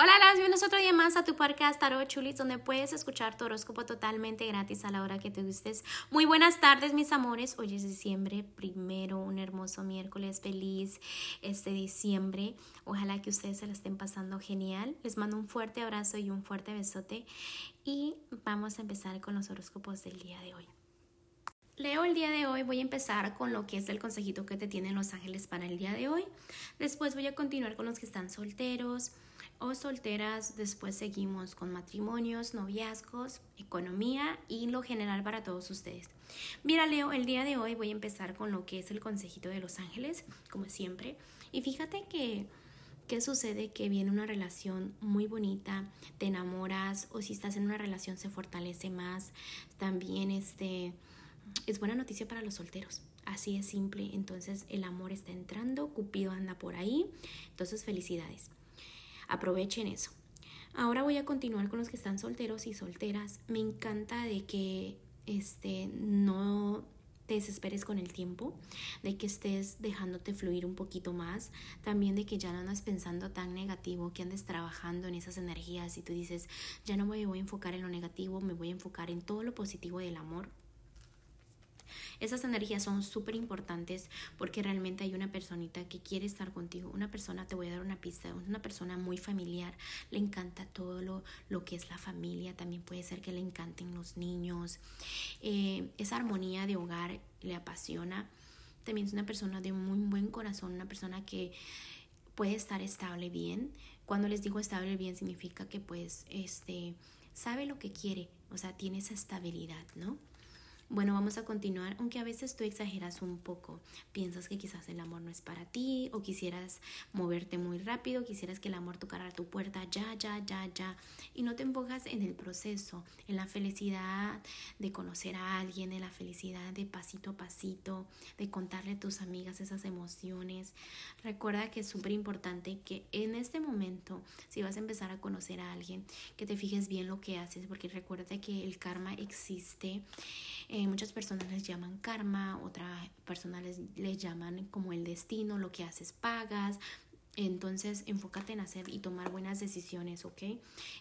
Hola, las bienvenidos otro día más a tu podcast Tarot Chulis, donde puedes escuchar tu horóscopo totalmente gratis a la hora que te gustes. Muy buenas tardes, mis amores. Hoy es diciembre primero, un hermoso miércoles feliz este diciembre. Ojalá que ustedes se la estén pasando genial. Les mando un fuerte abrazo y un fuerte besote. Y vamos a empezar con los horóscopos del día de hoy. Leo el día de hoy, voy a empezar con lo que es el consejito que te tienen los ángeles para el día de hoy. Después voy a continuar con los que están solteros o solteras. Después seguimos con matrimonios, noviazgos, economía y lo general para todos ustedes. Mira, Leo, el día de hoy voy a empezar con lo que es el consejito de los ángeles, como siempre. Y fíjate que ¿Qué sucede? Que viene una relación muy bonita, te enamoras o si estás en una relación se fortalece más. También este es buena noticia para los solteros. Así es simple. Entonces el amor está entrando, Cupido anda por ahí. Entonces felicidades. Aprovechen eso. Ahora voy a continuar con los que están solteros y solteras. Me encanta de que este no te desesperes con el tiempo, de que estés dejándote fluir un poquito más, también de que ya no andas pensando tan negativo, que andes trabajando en esas energías y tú dices, ya no me voy a enfocar en lo negativo, me voy a enfocar en todo lo positivo del amor esas energías son súper importantes porque realmente hay una personita que quiere estar contigo. Una persona, te voy a dar una pista, una persona muy familiar, le encanta todo lo, lo que es la familia, también puede ser que le encanten los niños. Eh, esa armonía de hogar le apasiona. También es una persona de muy buen corazón, una persona que puede estar estable bien. Cuando les digo estable bien significa que pues este sabe lo que quiere, o sea, tiene esa estabilidad, ¿no? Bueno, vamos a continuar, aunque a veces tú exageras un poco, piensas que quizás el amor no es para ti o quisieras moverte muy rápido, quisieras que el amor tocara tu puerta ya, ya, ya, ya, y no te enfocas en el proceso, en la felicidad de conocer a alguien, en la felicidad de pasito a pasito, de contarle a tus amigas esas emociones. Recuerda que es súper importante que en este momento, si vas a empezar a conocer a alguien, que te fijes bien lo que haces, porque recuerda que el karma existe. Muchas personas les llaman karma, otras personas les, les llaman como el destino, lo que haces pagas, entonces, enfócate en hacer y tomar buenas decisiones, ¿ok?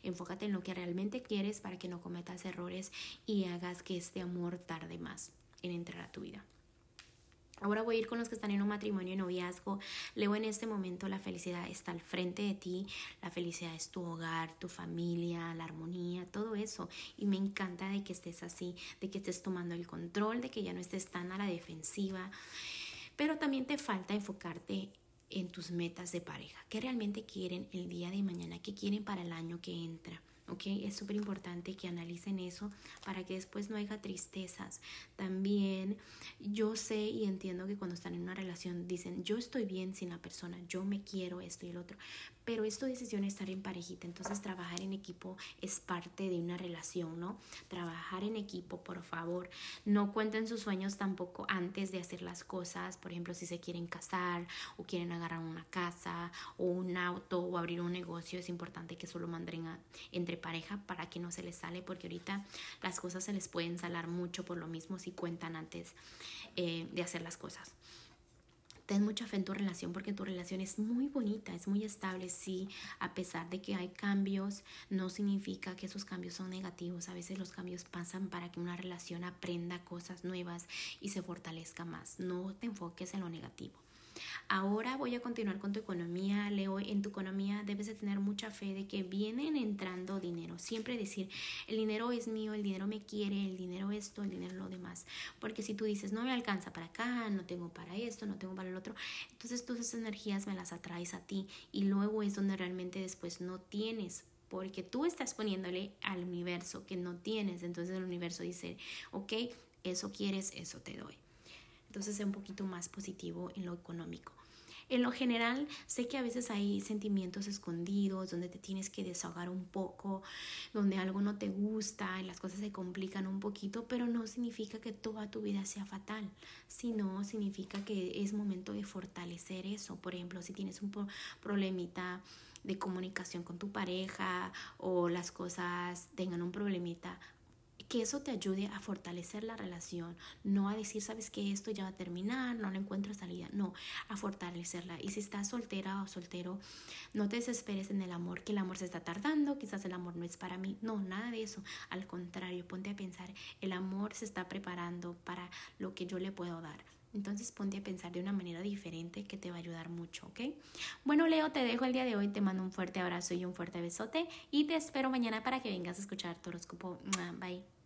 Enfócate en lo que realmente quieres para que no cometas errores y hagas que este amor tarde más en entrar a tu vida. Ahora voy a ir con los que están en un matrimonio y noviazgo. Leo en este momento la felicidad está al frente de ti. La felicidad es tu hogar, tu familia, la armonía, todo eso. Y me encanta de que estés así, de que estés tomando el control, de que ya no estés tan a la defensiva. Pero también te falta enfocarte en tus metas de pareja. ¿Qué realmente quieren el día de mañana? ¿Qué quieren para el año que entra? ¿Ok? Es súper importante que analicen eso para que después no haya tristezas. También yo sé y entiendo que cuando están en una relación dicen, yo estoy bien sin la persona, yo me quiero esto y el otro, pero es tu decisión estar en parejita, entonces trabajar en equipo es parte de una relación, ¿no? Trabajar en equipo, por favor, no cuenten sus sueños tampoco antes de hacer las cosas, por ejemplo, si se quieren casar o quieren agarrar una casa o un auto o abrir un negocio, es importante que solo manden entre pareja para que no se les sale, porque ahorita las cosas se les pueden salar mucho por lo mismo si cuentan antes eh, de hacer las cosas. Ten mucha fe en tu relación porque tu relación es muy bonita, es muy estable, sí, a pesar de que hay cambios, no significa que esos cambios son negativos, a veces los cambios pasan para que una relación aprenda cosas nuevas y se fortalezca más, no te enfoques en lo negativo. Ahora voy a continuar con tu economía. Leo, en tu economía debes de tener mucha fe de que vienen entrando dinero. Siempre decir, el dinero es mío, el dinero me quiere, el dinero esto, el dinero lo demás. Porque si tú dices, no me alcanza para acá, no tengo para esto, no tengo para el otro, entonces todas esas energías me las atraes a ti y luego es donde realmente después no tienes porque tú estás poniéndole al universo que no tienes. Entonces el universo dice, ok, eso quieres, eso te doy. Entonces sea un poquito más positivo en lo económico. En lo general, sé que a veces hay sentimientos escondidos, donde te tienes que desahogar un poco, donde algo no te gusta, y las cosas se complican un poquito, pero no significa que toda tu vida sea fatal, sino significa que es momento de fortalecer eso. Por ejemplo, si tienes un problemita de comunicación con tu pareja o las cosas tengan un problemita, que eso te ayude a fortalecer la relación, no a decir, sabes que esto ya va a terminar, no le encuentro salida, no, a fortalecerla. Y si estás soltera o soltero, no te desesperes en el amor, que el amor se está tardando, quizás el amor no es para mí, no, nada de eso. Al contrario, ponte a pensar, el amor se está preparando para lo que yo le puedo dar. Entonces ponte a pensar de una manera diferente que te va a ayudar mucho, ¿ok? Bueno, Leo, te dejo el día de hoy, te mando un fuerte abrazo y un fuerte besote y te espero mañana para que vengas a escuchar tu. Bye.